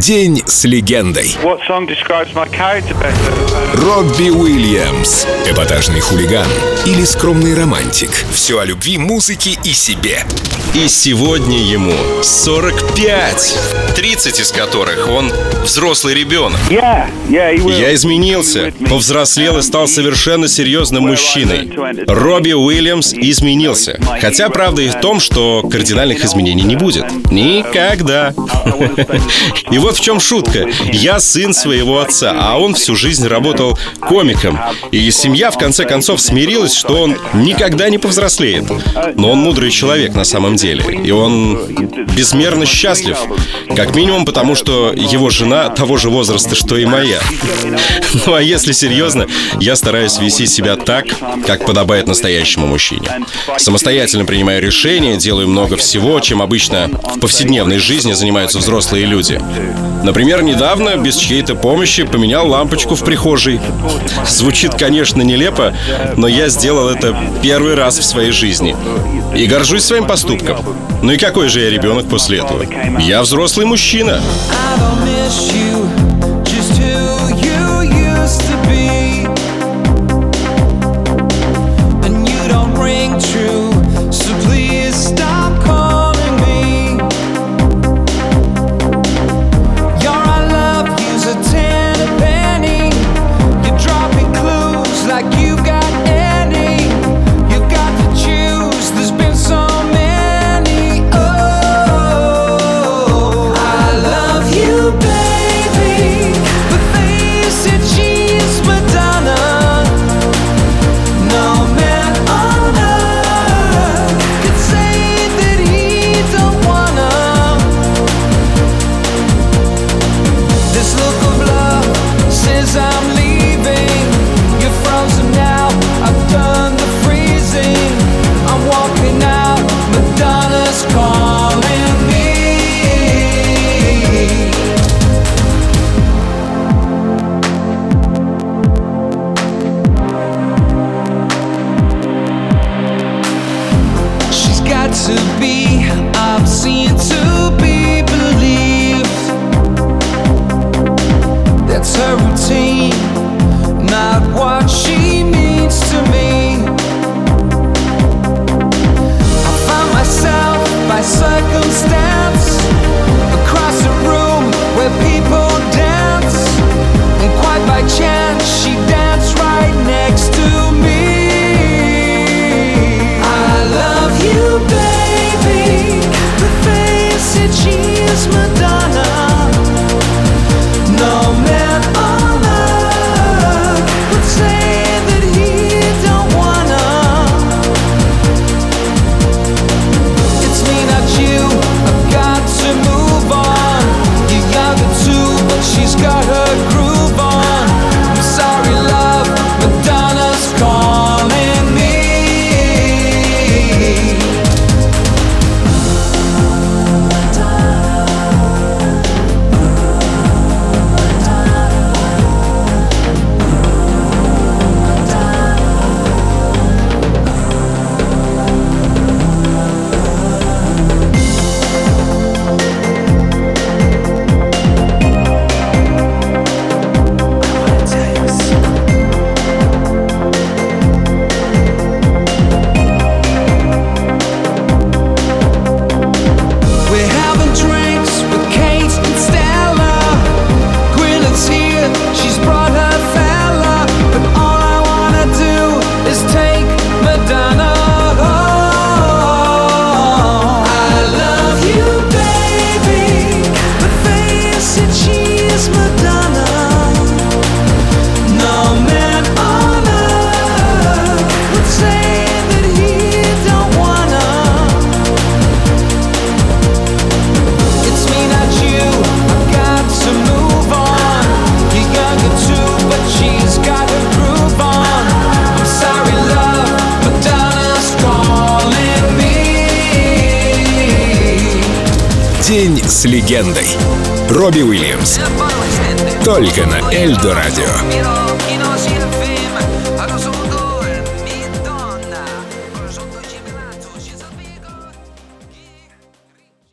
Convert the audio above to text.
День с легендой. Робби Уильямс. Эпатажный хулиган или скромный романтик. Все о любви, музыке и себе. И сегодня ему 45, 30 из которых он взрослый ребенок. Я изменился, повзрослел и стал совершенно серьезным мужчиной. Робби Уильямс изменился. Хотя правда и в том, что кардинальных изменений не будет. Никогда. И вот в чем шутка. Я сын своего отца, а он всю жизнь работал комиком. И семья в конце концов смирилась, что он никогда не повзрослеет. Но он мудрый человек на самом деле. И он безмерно счастлив. Как минимум потому, что его жена того же возраста, что и моя. Ну а если серьезно, я стараюсь вести себя так, как подобает настоящему мужчине. Самостоятельно принимаю решения, делаю много всего, чем обычно в повседневной жизни занимаются взрослые люди. Например, недавно, без чьей-то помощи, поменял лампочку в прихожей. Звучит, конечно, нелепо, но я сделал это первый раз в своей жизни. И горжусь своим поступком. Ну и какой же я ребенок после этого? Я взрослый China. I День с легендой. Робби Уильямс. Только на Эльдо Радио.